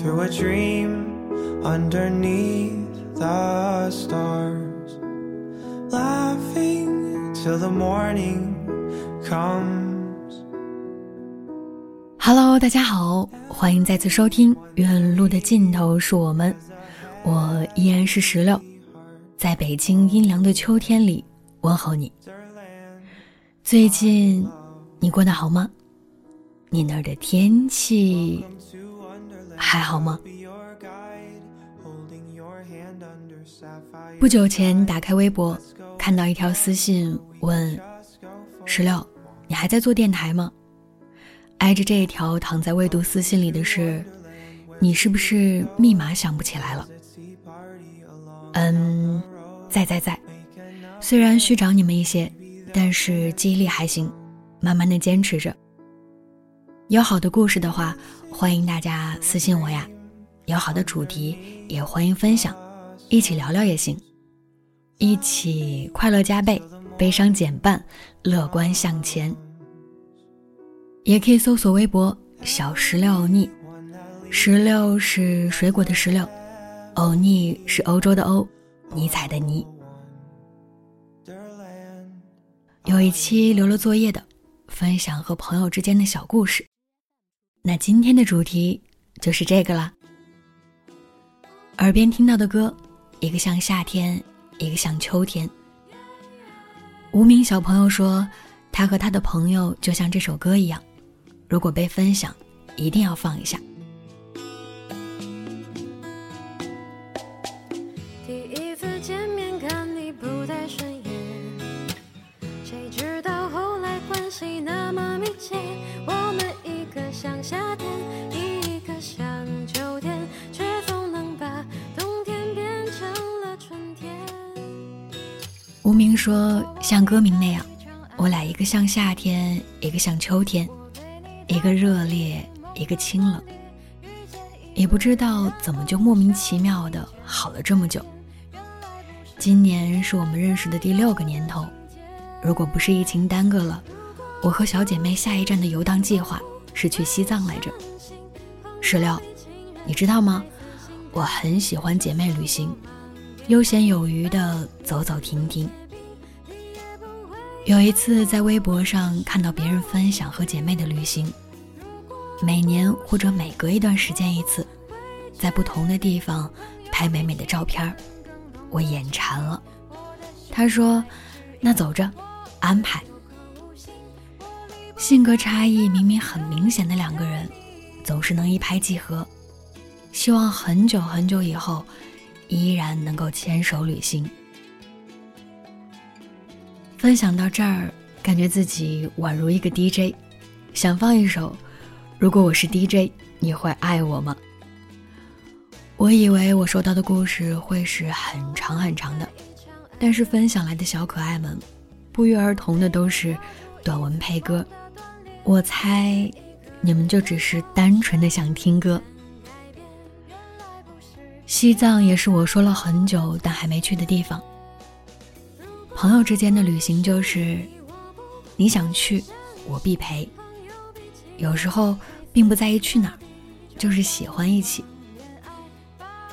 Through a dream underneath the stars, laughing till the morning comes. Hello，大家好，欢迎再次收听《远路的尽头是我们》，我依然是石榴，在北京阴凉的秋天里问候你。最近你过得好吗？你那儿的天气？还好吗？不久前打开微博，看到一条私信，问石榴：“你还在做电台吗？”挨着这一条躺在未读私信里的是：“你是不是密码想不起来了？”嗯，在在在。虽然虚长你们一些，但是记忆力还行，慢慢的坚持着。有好的故事的话，欢迎大家私信我呀；有好的主题也欢迎分享，一起聊聊也行。一起快乐加倍，悲伤减半，乐观向前。也可以搜索微博“小石榴欧尼”，石榴是水果的石榴，欧尼是欧洲的欧，尼采的尼。有一期留了作业的，分享和朋友之间的小故事。那今天的主题就是这个了。耳边听到的歌，一个像夏天，一个像秋天。无名小朋友说，他和他的朋友就像这首歌一样，如果被分享，一定要放一下。说：“像歌名那样，我俩一个像夏天，一个像秋天，一个热烈，一个清冷。也不知道怎么就莫名其妙的好了这么久。今年是我们认识的第六个年头，如果不是疫情耽搁了，我和小姐妹下一站的游荡计划是去西藏来着。石榴，你知道吗？我很喜欢姐妹旅行，悠闲有余的走走停停。”有一次在微博上看到别人分享和姐妹的旅行，每年或者每隔一段时间一次，在不同的地方拍美美的照片我眼馋了。他说：“那走着，安排。”性格差异明明很明显的两个人，总是能一拍即合。希望很久很久以后，依然能够牵手旅行。分享到这儿，感觉自己宛如一个 DJ，想放一首《如果我是 DJ，你会爱我吗》。我以为我收到的故事会是很长很长的，但是分享来的小可爱们，不约而同的都是短文配歌。我猜，你们就只是单纯的想听歌。西藏也是我说了很久但还没去的地方。朋友之间的旅行就是你想去，我必陪。有时候并不在意去哪儿，就是喜欢一起。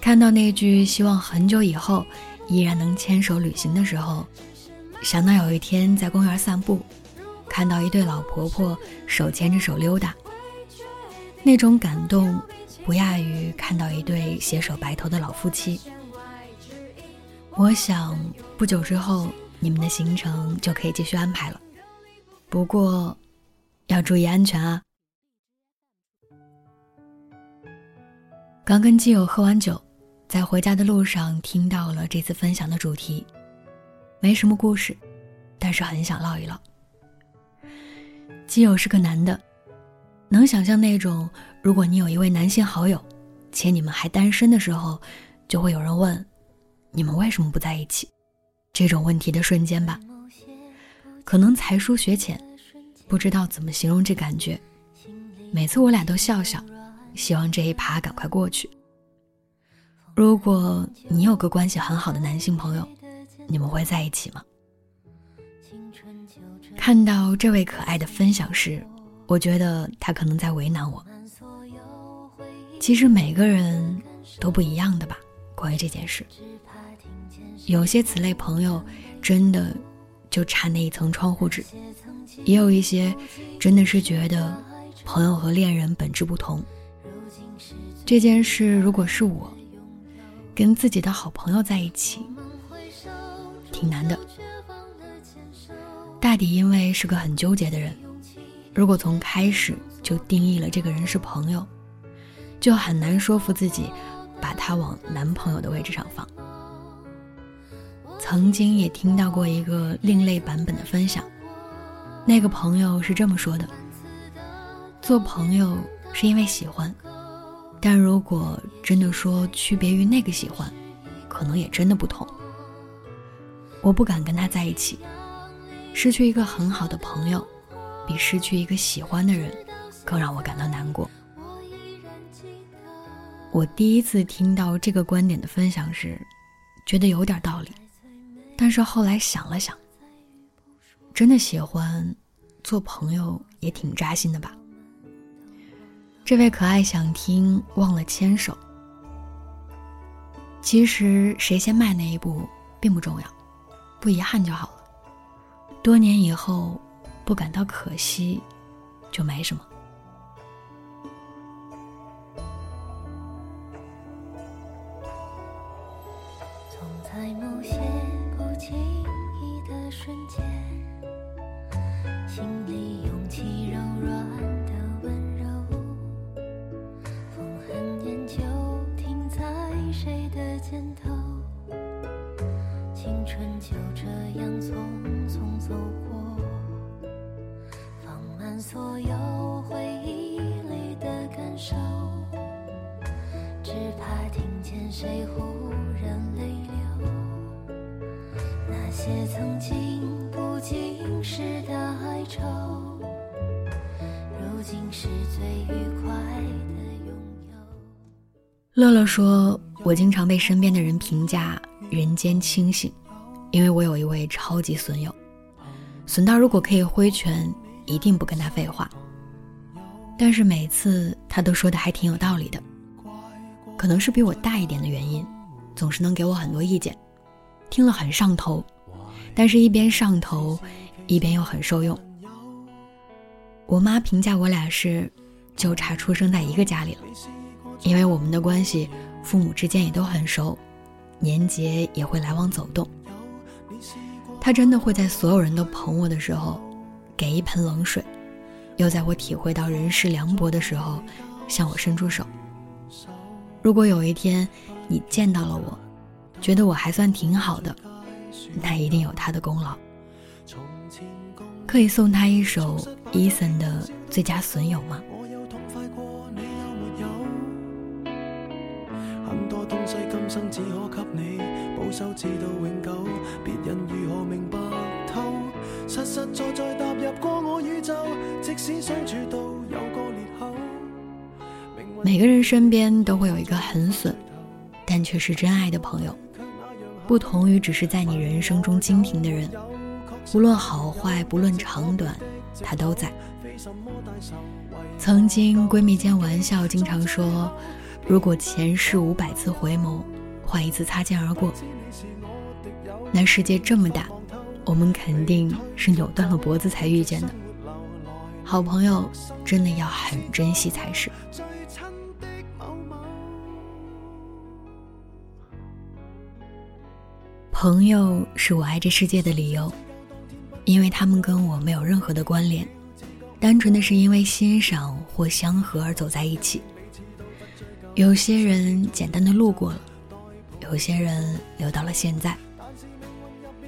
看到那句希望很久以后依然能牵手旅行的时候，想到有一天在公园散步，看到一对老婆婆手牵着手溜达，那种感动不亚于看到一对携手白头的老夫妻。我想不久之后你们的行程就可以继续安排了，不过要注意安全啊。刚跟基友喝完酒，在回家的路上听到了这次分享的主题，没什么故事，但是很想唠一唠。基友是个男的，能想象那种如果你有一位男性好友，且你们还单身的时候，就会有人问，你们为什么不在一起？这种问题的瞬间吧。可能才疏学浅，不知道怎么形容这感觉。每次我俩都笑笑。希望这一趴赶快过去。如果你有个关系很好的男性朋友，你们会在一起吗？看到这位可爱的分享时，我觉得他可能在为难我。其实每个人都不一样的吧，关于这件事，有些此类朋友真的就差那一层窗户纸，也有一些真的是觉得朋友和恋人本质不同。这件事如果是我，跟自己的好朋友在一起，挺难的。大抵因为是个很纠结的人，如果从开始就定义了这个人是朋友，就很难说服自己把他往男朋友的位置上放。曾经也听到过一个另类版本的分享，那个朋友是这么说的：做朋友是因为喜欢。但如果真的说区别于那个喜欢，可能也真的不同。我不敢跟他在一起，失去一个很好的朋友，比失去一个喜欢的人更让我感到难过。我第一次听到这个观点的分享时，觉得有点道理，但是后来想了想，真的喜欢，做朋友也挺扎心的吧。这位可爱想听忘了牵手。其实谁先迈那一步并不重要，不遗憾就好了。多年以后不感到可惜，就没什么。春就这样匆匆走过放慢所有回忆里的感受只怕听见谁忽然泪流那些曾经不经事的哀愁如今是最愉快的拥有乐乐说我经常被身边的人评价人间清醒因为我有一位超级损友，损到如果可以挥拳，一定不跟他废话。但是每次他都说的还挺有道理的。”可能是比我大一点的原因，总是能给我很多意见，听了很上头，但是一边上头，一边又很受用。我妈评价我俩是，就差出生在一个家里了，因为我们的关系，父母之间也都很熟，年节也会来往走动。他真的会在所有人都捧我的时候，给一盆冷水，又在我体会到人世凉薄的时候，向我伸出手。如果有一天你见到了我，觉得我还算挺好的，那一定有他的功劳。可以送他一首 Eason 的《最佳损友》吗？很多东西今生只可给你保守，直到永久。别人如？实实在在踏入过我宇宙，即使相处到有个裂口。每个人身边都会有一个很损，但却是真爱的朋友，不同于只是在你人生中经停的人，无论好坏，不论长短，他都在。曾经闺蜜间玩笑经常说，如果前世五百次回眸，换一次擦肩而过，那世界这么大，我们肯定是扭断了脖子才遇见的。好朋友真的要很珍惜才是。朋友是我爱这世界的理由，因为他们跟我没有任何的关联，单纯的是因为欣赏或相合而走在一起。有些人简单的路过了，有些人留到了现在。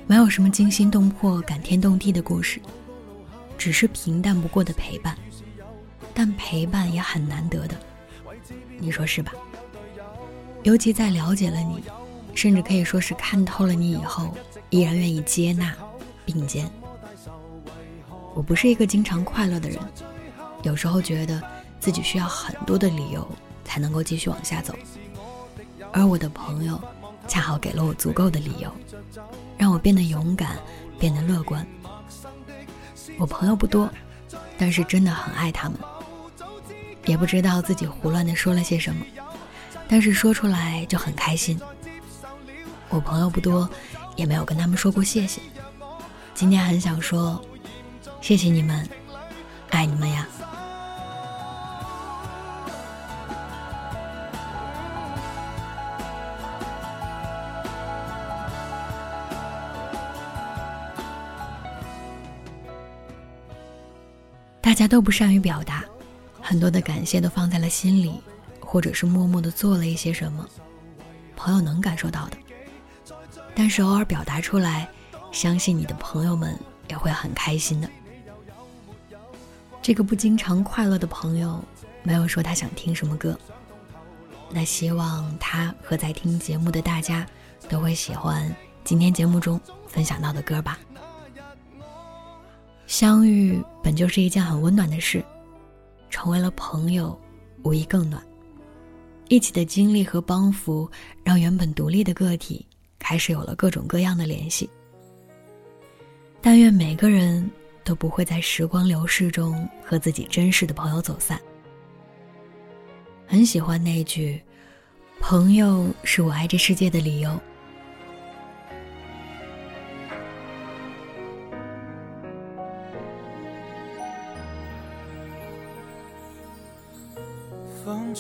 没有什么惊心动魄、感天动地的故事，只是平淡不过的陪伴，但陪伴也很难得的，你说是吧？尤其在了解了你。甚至可以说是看透了你以后，依然愿意接纳并肩。我不是一个经常快乐的人，有时候觉得自己需要很多的理由才能够继续往下走，而我的朋友恰好给了我足够的理由，让我变得勇敢，变得乐观。我朋友不多，但是真的很爱他们，也不知道自己胡乱的说了些什么，但是说出来就很开心。我朋友不多，也没有跟他们说过谢谢。今天很想说，谢谢你们，爱你们呀！大家都不善于表达，很多的感谢都放在了心里，或者是默默的做了一些什么，朋友能感受到的。但是偶尔表达出来，相信你的朋友们也会很开心的。这个不经常快乐的朋友，没有说他想听什么歌。那希望他和在听节目的大家，都会喜欢今天节目中分享到的歌吧。相遇本就是一件很温暖的事，成为了朋友，无疑更暖。一起的经历和帮扶，让原本独立的个体。开始有了各种各样的联系。但愿每个人都不会在时光流逝中和自己真实的朋友走散。很喜欢那句：“朋友是我爱这世界的理由。”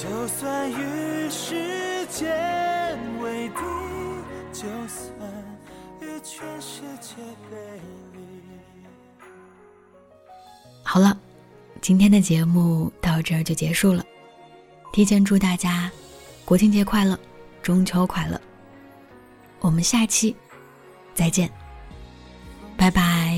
就算与时间为敌。就算与全世界背离。好了，今天的节目到这儿就结束了。提前祝大家国庆节快乐，中秋快乐。我们下期再见，拜拜。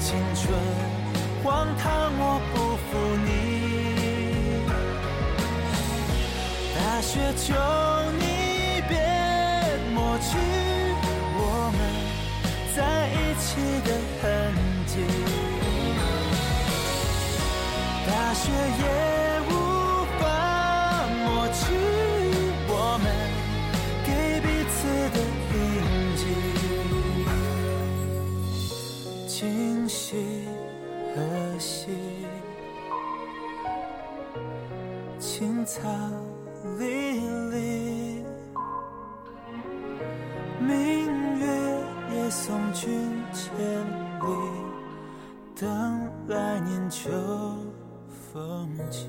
青春荒唐我不负你。大雪求你别抹去我们在一起的痕迹，大雪也何夕？青草离离，明月也送君千里，等来年秋风起。